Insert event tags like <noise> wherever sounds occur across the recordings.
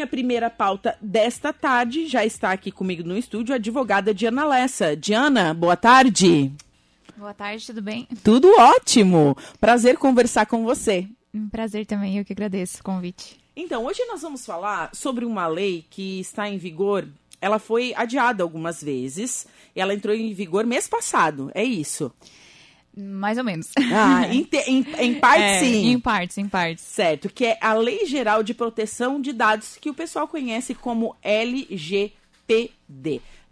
minha primeira pauta desta tarde já está aqui comigo no estúdio a advogada Diana Lessa. Diana, boa tarde. Boa tarde, tudo bem? Tudo ótimo. Prazer conversar com você. Um prazer também, eu que agradeço o convite. Então, hoje nós vamos falar sobre uma lei que está em vigor. Ela foi adiada algumas vezes. Ela entrou em vigor mês passado. É isso? Mais ou menos. Ah, em, te, em, em parte É, sim. Em partes, em partes. Certo, que é a Lei Geral de Proteção de Dados, que o pessoal conhece como LGPD.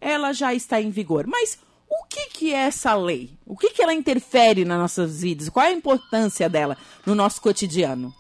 Ela já está em vigor. Mas o que, que é essa lei? O que, que ela interfere nas nossas vidas? Qual é a importância dela no nosso cotidiano?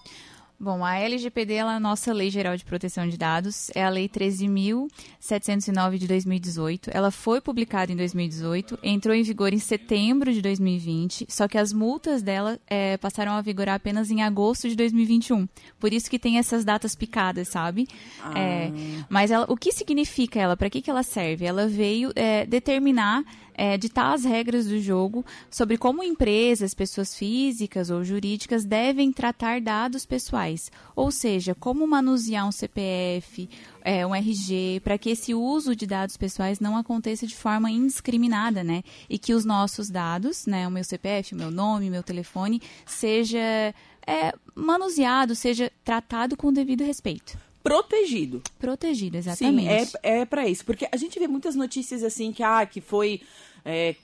Bom, a LGPD ela é a nossa Lei Geral de Proteção de Dados, é a Lei 13.709 de 2018. Ela foi publicada em 2018, entrou em vigor em setembro de 2020, só que as multas dela é, passaram a vigorar apenas em agosto de 2021. Por isso que tem essas datas picadas, sabe? É, mas ela, o que significa ela? Para que, que ela serve? Ela veio é, determinar é, ditar as regras do jogo sobre como empresas, pessoas físicas ou jurídicas devem tratar dados pessoais. Ou seja, como manusear um CPF, é, um RG, para que esse uso de dados pessoais não aconteça de forma indiscriminada, né? E que os nossos dados, né, o meu CPF, o meu nome, meu telefone, seja é, manuseado, seja tratado com o devido respeito. Protegido. Protegido, exatamente. Sim, é, é para isso. Porque a gente vê muitas notícias assim que, ah, que foi. É,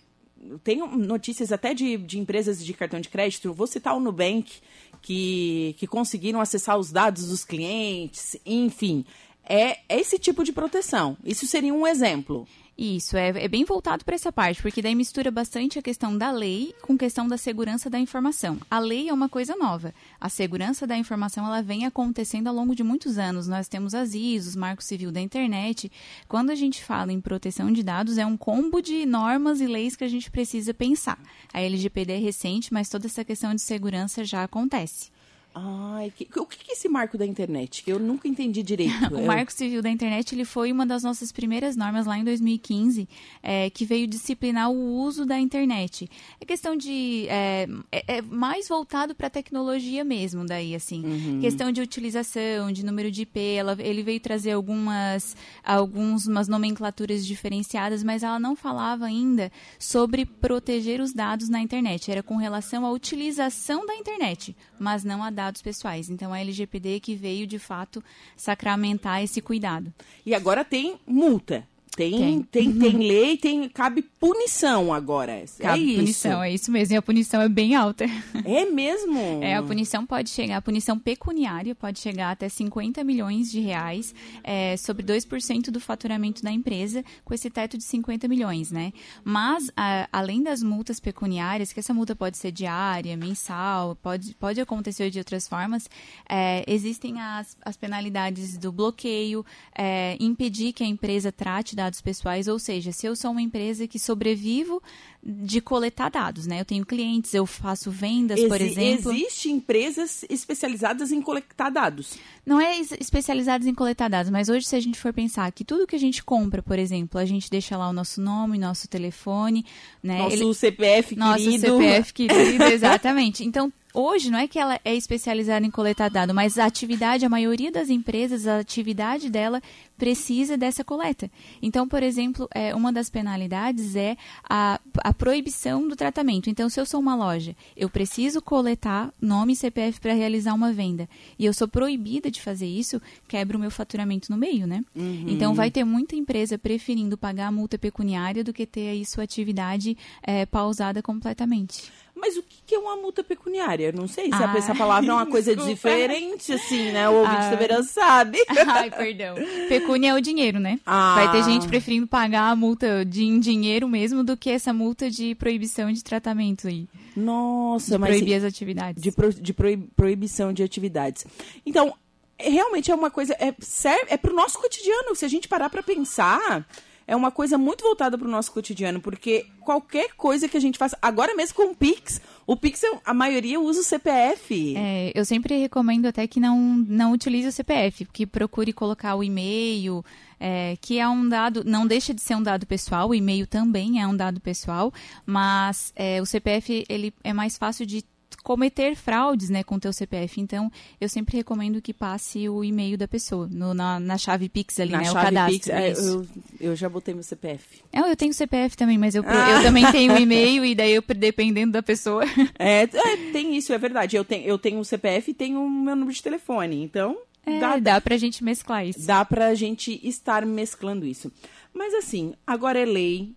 tem notícias até de, de empresas de cartão de crédito, vou citar o Nubank, que, que conseguiram acessar os dados dos clientes, enfim. É esse tipo de proteção. Isso seria um exemplo. Isso, é, é bem voltado para essa parte, porque daí mistura bastante a questão da lei com a questão da segurança da informação. A lei é uma coisa nova. A segurança da informação ela vem acontecendo ao longo de muitos anos. Nós temos as ISOs, Marco Civil da Internet. Quando a gente fala em proteção de dados, é um combo de normas e leis que a gente precisa pensar. A LGPD é recente, mas toda essa questão de segurança já acontece. Ai, que- o que é esse marco da internet? Eu nunca entendi direito. <laughs> O Eu- Marco Civil da Internet ele foi uma das nossas primeiras normas lá em 2015, é, que veio disciplinar o uso da internet. É questão de é, é- é mais voltado para a tecnologia mesmo, daí assim, questão de utilização, de número de IP. Ela, ele veio trazer algumas algumas nomenclaturas diferenciadas, mas ela não falava ainda sobre proteger os dados na internet. Era com relação à utilização da internet, mas não a dados pessoais. Então a LGPD que veio de fato sacramentar esse cuidado. E agora tem multa. Tem, Tem. tem, tem, lei, tem, cabe punição agora. Cabe é isso. punição, é isso mesmo. E a punição é bem alta. É mesmo? É, a punição pode chegar, a punição pecuniária pode chegar até 50 milhões de reais é, sobre 2% do faturamento da empresa, com esse teto de 50 milhões, né? Mas, a- além das multas pecuniárias, que essa multa pode ser diária, mensal, pode, pode acontecer de outras formas, é, existem as, as penalidades do bloqueio, é, impedir que a empresa trate dados pessoais, ou seja, se eu sou uma empresa que sobrevivo de coletar dados, né? Eu tenho clientes, eu faço vendas, por exemplo. Existem empresas especializadas em coletar dados. Não é es- especializados em coletar dados, mas hoje, se a gente for pensar que tudo que a gente compra, por exemplo, a gente deixa lá o nosso nome, nosso telefone, né? Nosso Ele- CPF nosso querido. CPF querido, <laughs> exatamente. Então, hoje não é que ela é especializada em coletar dado, mas a atividade, a maioria das empresas, a atividade dela precisa dessa coleta. Então, por exemplo, é, uma das penalidades é a, a proibição do tratamento. Então, se eu sou uma loja, eu preciso coletar nome e CPF para realizar uma venda, e eu sou proibida de fazer isso, quebra o meu faturamento no meio, né? Então, vai ter muita empresa preferindo pagar a multa pecuniária do que ter aí sua atividade é, pausada completamente. Mas o que é uma multa pecuniária? Não sei se Ah, essa palavra é uma coisa <laughs> desculpa. diferente, assim, né? O ouvinte Ah. deveria sabe. <laughs> Ai, perdão. Pecúnia é o dinheiro, né? Ah. Vai ter gente preferindo pagar a multa de, em dinheiro mesmo do que essa multa de proibição de tratamento aí. Nossa, De mas proibir as atividades. de, pro- de proib- proibição de atividades. Então, é- realmente é uma coisa. É, serve, é pro nosso cotidiano. Se a gente parar pra pensar, é uma coisa muito voltada pro nosso cotidiano, porque qualquer coisa que a gente faça. Agora mesmo com o Pix, o Pix, a maioria usa o CPF. É, eu sempre recomendo até que não, não utilize o CPF, que procure colocar o e-mail, é, que é um dado, não deixa de ser um dado pessoal, o e-mail também é um dado pessoal, mas é, o CPF ele é mais fácil de cometer fraudes, né, com o teu CPF. Então, eu sempre recomendo que passe o e-mail da pessoa no, na, na chave Pix ali, Na né, o chave cadastro. Pix, é, eu, eu já botei meu CPF. É, eu tenho CPF também, mas eu, Ah. eu também tenho <laughs> e-mail e daí eu, dependendo da pessoa. É, é, tem isso, é verdade. Eu tenho, eu tenho um CPF e tenho o meu número de telefone. Então, É, dá, dá pra gente mesclar isso. dá pra gente estar mesclando isso. Mas assim, agora é lei,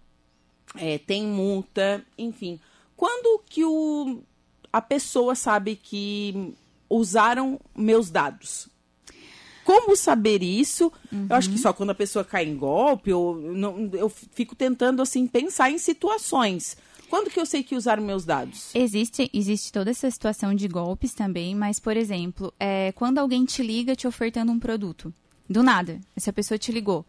é, tem multa, enfim. Quando que o, a pessoa sabe que usaram meus dados? Como saber isso? Eu acho que só quando a pessoa cai em golpe, ou não, eu fico tentando assim pensar em situações. Quando que eu sei que usaram meus dados? Existe, existe toda essa situação de golpes também, mas, por exemplo, é, quando alguém te liga te ofertando um produto, do nada, essa pessoa te ligou.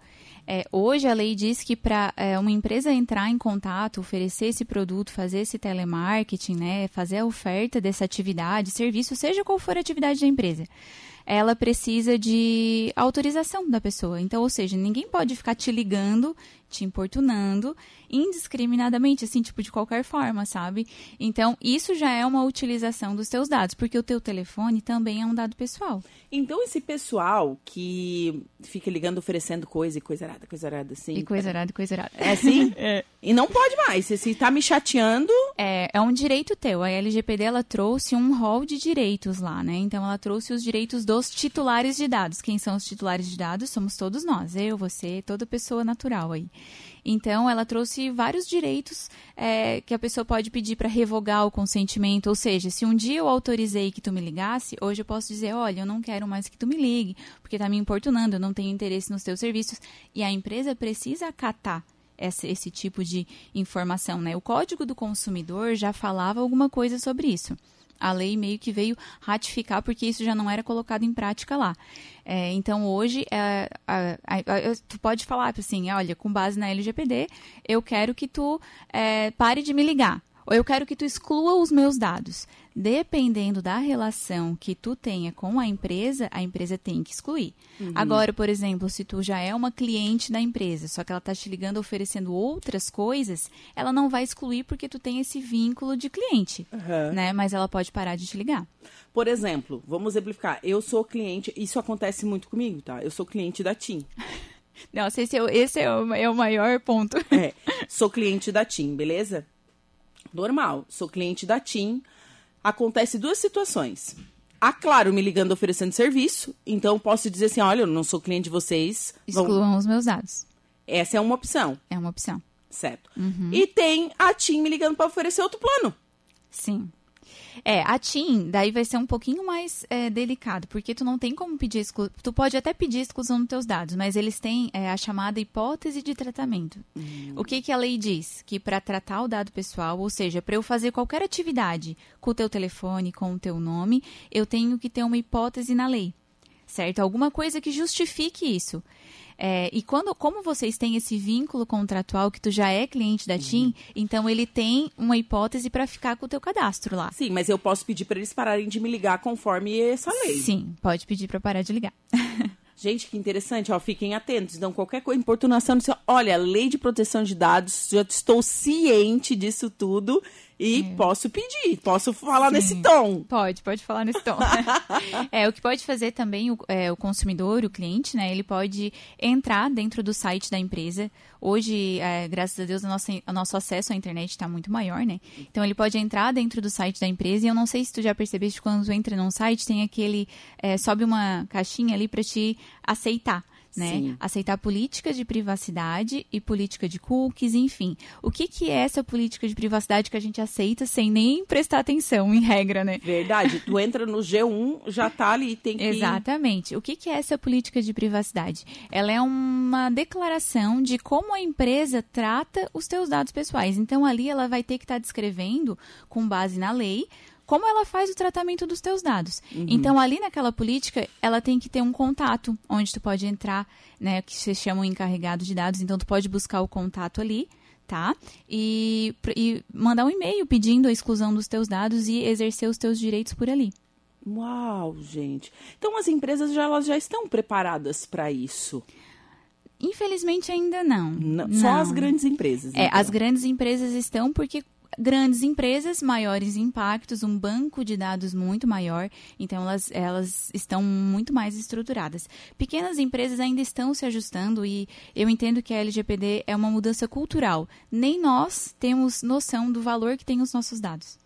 É, hoje a lei diz que para uma empresa entrar em contato, oferecer esse produto, fazer esse telemarketing, né, fazer a oferta dessa atividade, serviço, seja qual for a atividade da empresa, ela precisa de autorização da pessoa. Então, ou seja, ninguém pode ficar te ligando, te importunando indiscriminadamente, assim, tipo, de qualquer forma, sabe? Então, isso já é uma utilização dos teus dados, porque o teu telefone também é um dado pessoal. Então, esse pessoal que fica ligando oferecendo coisa e coisa errada, coisa errada, assim. E coisa errada, coisa errada. É assim? <laughs> E não pode mais. Se, se tá me chateando. É, é um direito teu. A LGPD, ela trouxe um rol de direitos lá, né? Então, ela trouxe os direitos dos titulares de dados. Quem são os titulares de dados? Somos todos nós. Eu, você, toda pessoa natural aí. Então, ela trouxe vários direitos é, que a pessoa pode pedir para revogar o consentimento. Ou seja, se um dia eu autorizei que tu me ligasse, hoje eu posso dizer, olha, eu não quero mais que tu me ligue, porque está me importunando, eu não tenho interesse nos teus serviços. E a empresa precisa acatar esse, esse tipo de informação. Né? O Código do Consumidor já falava alguma coisa sobre isso a lei meio que veio ratificar porque isso já não era colocado em prática lá. É, então hoje é, a, tu pode falar assim, olha, com base na LGPD, eu quero que tu é, pare de me ligar. Ou eu quero que tu exclua os meus dados. Dependendo da relação que tu tenha com a empresa, a empresa tem que excluir. Uhum. Agora, por exemplo, se tu já é uma cliente da empresa, só que ela está te ligando oferecendo outras coisas, ela não vai excluir porque tu tem esse vínculo de cliente, uhum. né? Mas ela pode parar de te ligar. Por exemplo, vamos exemplificar. Eu sou cliente, isso acontece muito comigo, tá? Eu sou cliente da TIM. <laughs> Nossa, esse, é, esse é, o, é o maior ponto. É, sou cliente da TIM, beleza? Normal, sou cliente da TIM. Acontece duas situações. A Claro me ligando oferecendo serviço, então posso dizer assim: olha, eu não sou cliente de vocês. Excluam vão... os meus dados. Essa é uma opção. É uma opção. Certo. Uhum. E tem a TIM me ligando para oferecer outro plano. Sim. É, a TIM, daí vai ser um pouquinho mais é, delicado, porque tu não tem como pedir exclusão. Tu pode até pedir exclusão dos teus dados, mas eles têm é, a chamada hipótese de tratamento. Hum. O que, que a lei diz? Que para tratar o dado pessoal, ou seja, para eu fazer qualquer atividade com o teu telefone, com o teu nome, eu tenho que ter uma hipótese na lei. Certo? Alguma coisa que justifique isso. É, e quando, como vocês têm esse vínculo contratual que tu já é cliente da TIM, uhum. então ele tem uma hipótese para ficar com o teu cadastro lá. Sim, mas eu posso pedir para eles pararem de me ligar conforme essa lei. Sim, pode pedir para parar de ligar. <laughs> Gente, que interessante, ó, fiquem atentos. Então, qualquer coisa, importunação, olha, lei de proteção de dados, já estou ciente disso tudo e é. posso pedir, posso falar Sim. nesse tom. Pode, pode falar nesse tom. <laughs> é, o que pode fazer também o, é, o, consumidor, o cliente, né? Ele pode entrar dentro do site da empresa. Hoje, é, graças a Deus, o nosso, o nosso acesso à internet está muito maior, né? Então, ele pode entrar dentro do site da empresa e eu não sei se tu já percebeste, quando entra num site, tem aquele... É, sobe uma caixinha ali para te aceitar né? Sim. Aceitar política de privacidade e política de cookies, enfim. O que, que é essa política de privacidade que a gente aceita sem nem prestar atenção, em regra, né? Verdade. tu entra no G1, já tá ali, tem que... Exatamente. O que, que é essa política de privacidade? Ela é uma declaração de como a empresa trata os teus dados pessoais. Então, ali ela vai ter que estar tá descrevendo, com base na lei, como ela faz o tratamento dos teus dados. Uhum. Então, ali naquela política, ela tem que ter um contato, onde tu pode entrar, né, que se chama um encarregado de dados, então tu pode buscar o contato ali, tá? E, e mandar um e-mail pedindo a exclusão dos teus dados e exercer os teus direitos por ali. Uau, gente. Então as empresas já, elas já estão preparadas para isso. Infelizmente ainda não. não. Só não. as grandes empresas. É, então. as grandes empresas estão porque grandes empresas, maiores impactos, um banco de dados muito maior, então elas, elas estão muito mais estruturadas. Pequenas empresas ainda estão se ajustando e eu entendo que a LGPD é uma mudança cultural. Nem nós temos noção do valor que tem os nossos dados.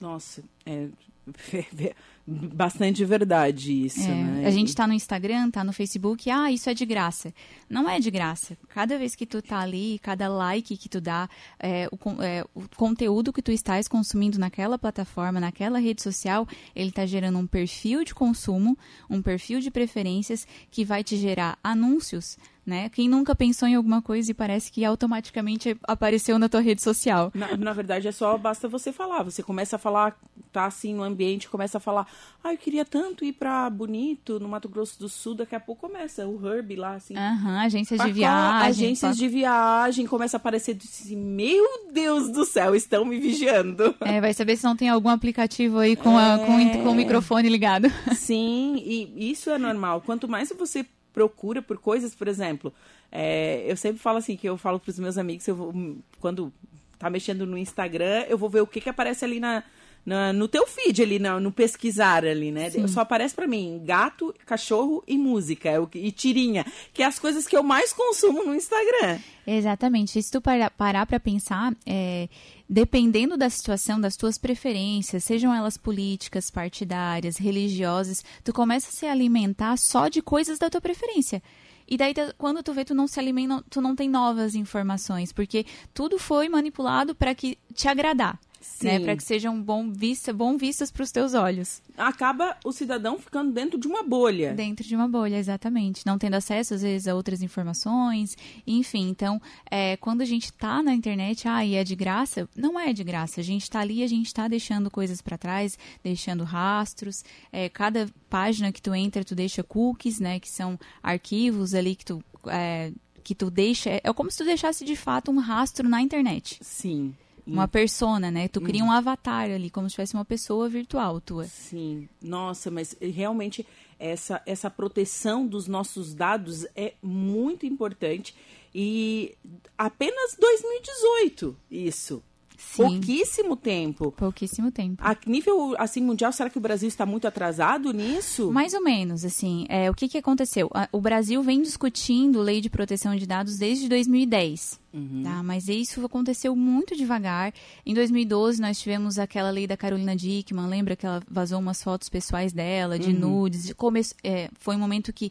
Nossa, é <laughs> bastante verdade isso, é, né? A gente está no Instagram, está no Facebook, ah, isso é de graça. Não é de graça. Cada vez que tu tá ali, cada like que tu dá, é, o, é, o, conteúdo que tu estás consumindo naquela plataforma, naquela rede social, ele está gerando um perfil de consumo, um perfil de preferências que vai te gerar anúncios né? Quem nunca pensou em alguma coisa e parece que automaticamente apareceu na tua rede social. Na, na, verdade, é só basta você falar. Você começa a falar, tá assim no ambiente, começa a falar, ah, eu queria tanto ir para Bonito, no Mato Grosso do Sul, daqui a pouco começa o Herb lá, assim. Aham, uhum, agências de viagem. Agências de viagem, começa a aparecer assim, meu Deus do céu, estão me vigiando. É, vai saber se não tem algum aplicativo aí com, é... a, com, com o microfone ligado. <laughs> Sim, e isso é normal. Quanto mais você procura por coisas, por exemplo, é, eu sempre falo assim, que eu falo para os meus amigos, eu vou, quando tá mexendo no Instagram, eu vou ver o que que aparece ali na, na no teu feed ali, no, no pesquisar ali, né? Sim. Só aparece para mim gato, cachorro e música, é e tirinha, que é as coisas que eu mais consumo no Instagram. Exatamente. Se tu parar para pensar, é, dependendo da situação, das tuas preferências, sejam elas políticas, partidárias, religiosas, tu começa a se alimentar só de coisas da tua preferência. E daí, quando tu vê, tu não se alimenta, tu não tem novas informações, porque tudo foi manipulado para que te agradar né, para que sejam bom vista, bom vistas para os teus olhos. Acaba o cidadão ficando dentro de uma bolha. Dentro de uma bolha, exatamente. Não tendo acesso, às vezes, a outras informações. Enfim, então, é, quando a gente está na internet, ah, e é de graça, não é de graça. A gente está ali, a gente está deixando coisas para trás, deixando rastros. É, cada página que tu entra, tu deixa cookies, né, que são arquivos ali que tu... É, que tu deixa, é como se tu deixasse de fato um rastro na internet. Sim uma persona, né? Tu cria um avatar ali, como se tivesse uma pessoa virtual tua. Sim. Nossa, mas realmente essa, essa proteção dos nossos dados é muito importante. E apenas 2018 isso. Sim. Pouquíssimo tempo. Pouquíssimo tempo. A nível assim mundial, será que o Brasil está muito atrasado nisso? Mais ou menos, assim. É, o que, que aconteceu? O Brasil vem discutindo lei de proteção de dados desde 2010. Uhum. Tá? Mas isso aconteceu muito devagar. Em 2012, nós tivemos aquela lei da Carolina Dickman. Lembra que ela vazou umas fotos pessoais dela, de uhum. nudes? Come é, foi um momento que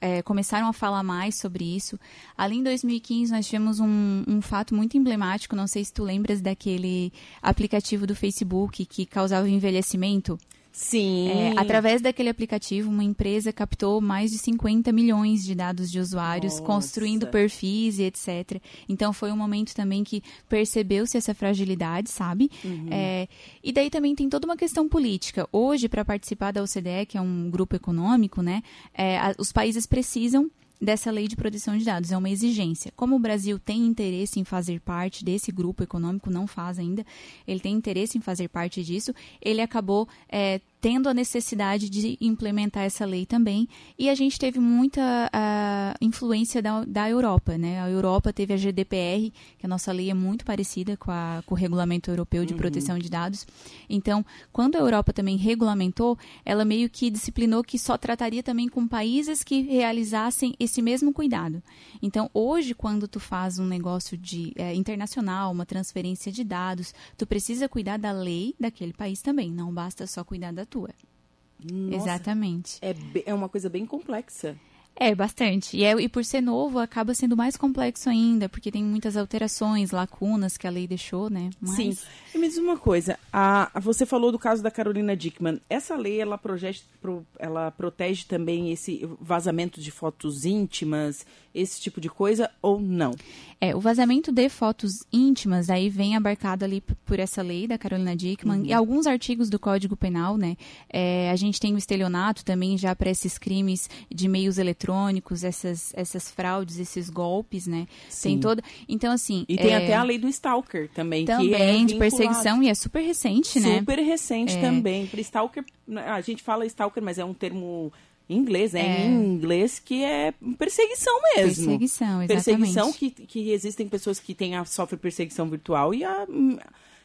é, começaram a falar mais sobre isso. Ali em 2015 nós tivemos um, um, fato muito emblemático, não sei se tu lembras daquele aplicativo do Facebook que causava envelhecimento. Sim. É, através daquele aplicativo, uma empresa captou mais de 50 milhões de dados de usuários, Nossa. construindo perfis e etc. Então foi um momento também que percebeu-se essa fragilidade, sabe? Uhum. É, e daí também tem toda uma questão política. Hoje, para participar da OCDE, que é um grupo econômico, né, é, os países precisam dessa lei de proteção de dados, é uma exigência. Como o Brasil tem interesse em fazer parte desse grupo econômico, não faz ainda, ele tem interesse em fazer parte disso, ele acabou é, tendo a necessidade de implementar essa lei também. E a gente teve muita uh, influência da, da Europa. Né? A Europa teve a GDPR, que a nossa lei é muito parecida com, a, com o Regulamento Europeu de uhum. Proteção de Dados. Então, quando a Europa também regulamentou, ela meio que disciplinou que só trataria também com países que realizassem esse mesmo cuidado. Então, hoje, quando tu faz um negócio de é, internacional, uma transferência de dados, tu precisa cuidar da lei daquele país também. Não basta só cuidar da tua. Nossa, Exatamente. É, é uma coisa bem complexa. É, bastante. E, é, e por ser novo, acaba sendo mais complexo ainda, porque tem muitas alterações, lacunas que a lei deixou, né? Mas... Sim. E me diz uma coisa, a, você falou do caso da Carolina Dickman. Essa lei, ela, protege, ela protege também esse vazamento de fotos íntimas, esse tipo de coisa, ou não? É, o vazamento de fotos íntimas aí vem abarcado ali por essa lei da Carolina Dickman uhum. e alguns artigos do Código Penal, né? É, a gente tem o estelionato também já para esses crimes de meios eletrônicos, essas, essas fraudes, esses golpes, né? Sim. Tem toda. Então, assim. E tem é... até a lei do Stalker também. Também, que é de perseguição, e é super recente, né? Super recente é. também. Para Stalker, a gente fala Stalker, mas é um termo inglês, é, é, em inglês, que é perseguição mesmo. Perseguição, exatamente. Perseguição que, que existem pessoas que têm a, sofrem perseguição virtual e a,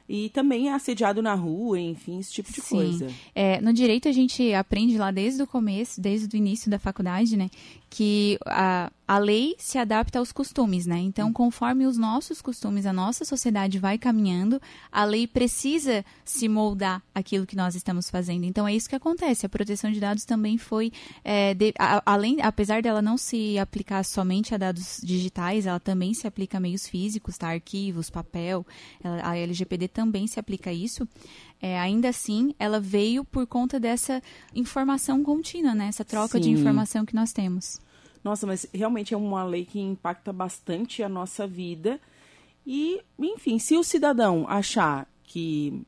e também é assediado na rua, enfim, esse tipo de Sim. coisa. É, no direito a gente aprende lá desde o começo, desde o início da faculdade, né, que a, a lei se adapta aos costumes, né? Então, conforme os nossos costumes, a nossa sociedade vai caminhando, a lei precisa se moldar aquilo que nós estamos fazendo. Então, é isso que acontece. A proteção de dados também foi, é, de- a- além, apesar dela não se aplicar somente a dados digitais, ela também se aplica a meios físicos, tá? Arquivos, papel. Ela- a LGPD também se aplica a isso. É, ainda assim, ela veio por conta dessa informação contínua, né? Essa troca de Sim. informação que nós temos. Nossa, mas realmente é uma lei que impacta bastante a nossa vida. E, enfim, se o cidadão achar que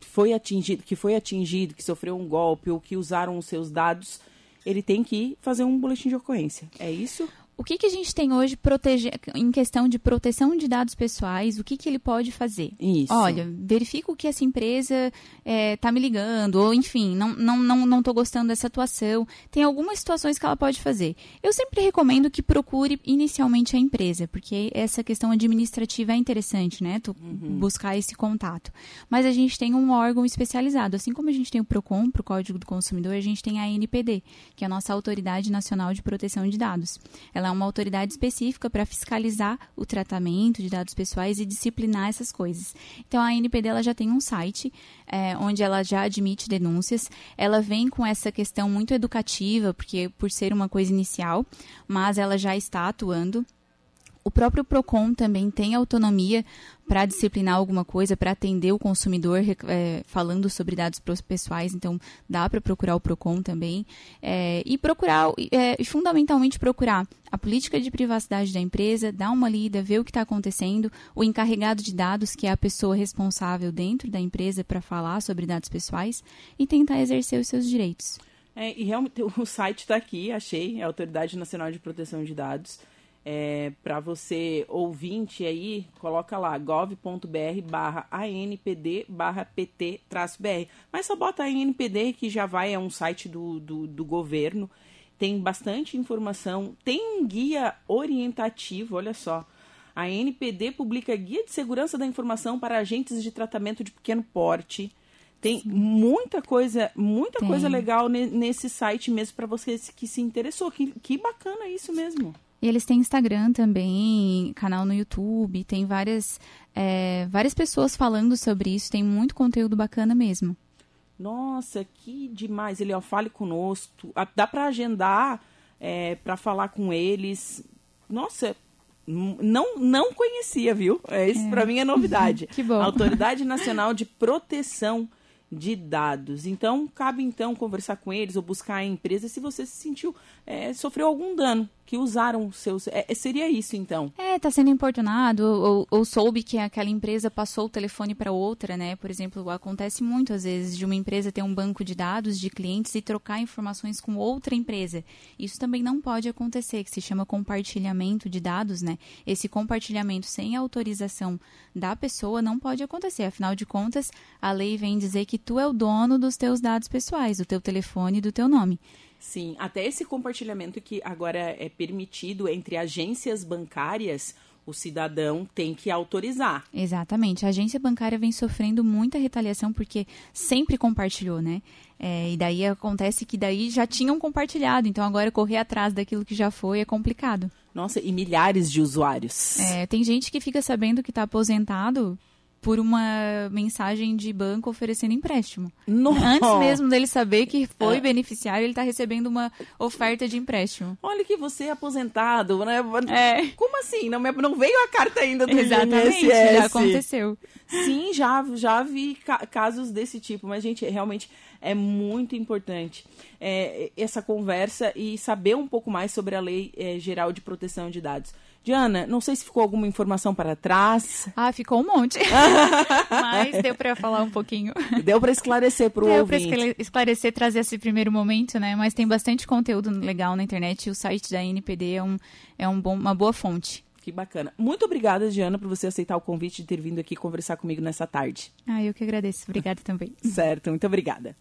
foi atingido, que foi atingido, que sofreu um golpe ou que usaram os seus dados, ele tem que fazer um boletim de ocorrência. É isso? O que, que a gente tem hoje protege- em questão de proteção de dados pessoais? O que, que ele pode fazer? Isso. Olha, verifico que essa empresa está me ligando, ou enfim, não estou não, não, não gostando dessa atuação. Tem algumas situações que ela pode fazer. Eu sempre recomendo que procure inicialmente a empresa, porque essa questão administrativa é interessante, né? Tu buscar esse contato. Mas a gente tem um órgão especializado. Assim como a gente tem o PROCON, para o Código do Consumidor, a gente tem a ANPD, que é a nossa Autoridade Nacional de Proteção de Dados. Ela é uma autoridade específica para fiscalizar o tratamento de dados pessoais e disciplinar essas coisas. Então, a ANPD ela já tem um site é, onde ela já admite denúncias. Ela vem com essa questão muito educativa, porque por ser uma coisa inicial, mas ela já está atuando. O próprio PROCON também tem autonomia para disciplinar alguma coisa, para atender o consumidor é, falando sobre dados pessoais, então dá para procurar o PROCON também. É, e procurar, é, fundamentalmente procurar a política de privacidade da empresa, dar uma lida, ver o que está acontecendo, o encarregado de dados, que é a pessoa responsável dentro da empresa para falar sobre dados pessoais, e tentar exercer os seus direitos. É, e realmente <laughs> o site está aqui, achei, é a Autoridade Nacional de Proteção de Dados. É, para você ouvinte aí, coloca lá gov.br barra ANPD barra PT BR. Mas só bota ANPD que já vai, é um site do, do, do governo. Tem bastante informação, tem um guia orientativo, olha só. A ANPD publica guia de segurança da informação para agentes de tratamento de pequeno porte. Tem muita coisa, muita Tem. coisa legal ne- nesse site mesmo para você que se interessou. Que, que bacana isso mesmo. E eles têm Instagram também, canal no YouTube, tem várias, é, várias pessoas falando sobre isso, tem muito conteúdo bacana mesmo. Nossa, que demais. Ele, ó, fale conosco. Dá para agendar é, para falar com eles. Nossa, não não conhecia, viu? É, isso para mim é novidade. <laughs> Que bom. Autoridade Nacional de Proteção de Dados. Então, cabe então conversar com eles ou buscar a empresa se você se sentiu, é, sofreu algum dano, que usaram seus. é, é, seria isso então. É, tá sendo importunado, ou, ou soube que aquela empresa passou o telefone para outra, né? Por exemplo, acontece muito às vezes de uma empresa ter um banco de dados de clientes e trocar informações com outra empresa. Isso também não pode acontecer, que se chama compartilhamento de dados, né? Esse compartilhamento sem autorização da pessoa não pode acontecer. Afinal de contas, a lei vem dizer que tu é o dono dos teus dados pessoais, do teu telefone e do teu nome. Sim, até esse compartilhamento que agora é permitido entre agências bancárias, o cidadão tem que autorizar. Exatamente. A agência bancária vem sofrendo muita retaliação porque sempre compartilhou, né? É, e daí acontece que daí já tinham compartilhado, então agora correr atrás daquilo que já foi é complicado. Nossa, e milhares de usuários. É, tem gente que fica sabendo que está aposentado por uma mensagem de banco oferecendo empréstimo. Nossa. Antes mesmo dele saber que foi É. beneficiário, ele está recebendo uma oferta de empréstimo. Olha que você é aposentado, né? É. Como assim? Não, não veio a carta ainda do Exatamente, INSS? já aconteceu. Sim, já, já vi ca- casos desse tipo, mas, gente, realmente é muito importante é, essa conversa e saber um pouco mais sobre a Lei é, Geral de Proteção de Dados. Diana, não sei se ficou alguma informação para trás. Ah, ficou um monte. <laughs> Mas deu para falar um pouquinho. Deu para esclarecer para o Deu para ouvinte. esclarecer, trazer esse primeiro momento, né? Mas tem bastante conteúdo legal na internet e o site da NPD é, um, é um bom, uma boa fonte. Que bacana. Muito obrigada, Diana, por você aceitar o convite de ter vindo aqui conversar comigo nessa tarde. Ah, eu que agradeço. Obrigada também. Certo, muito obrigada.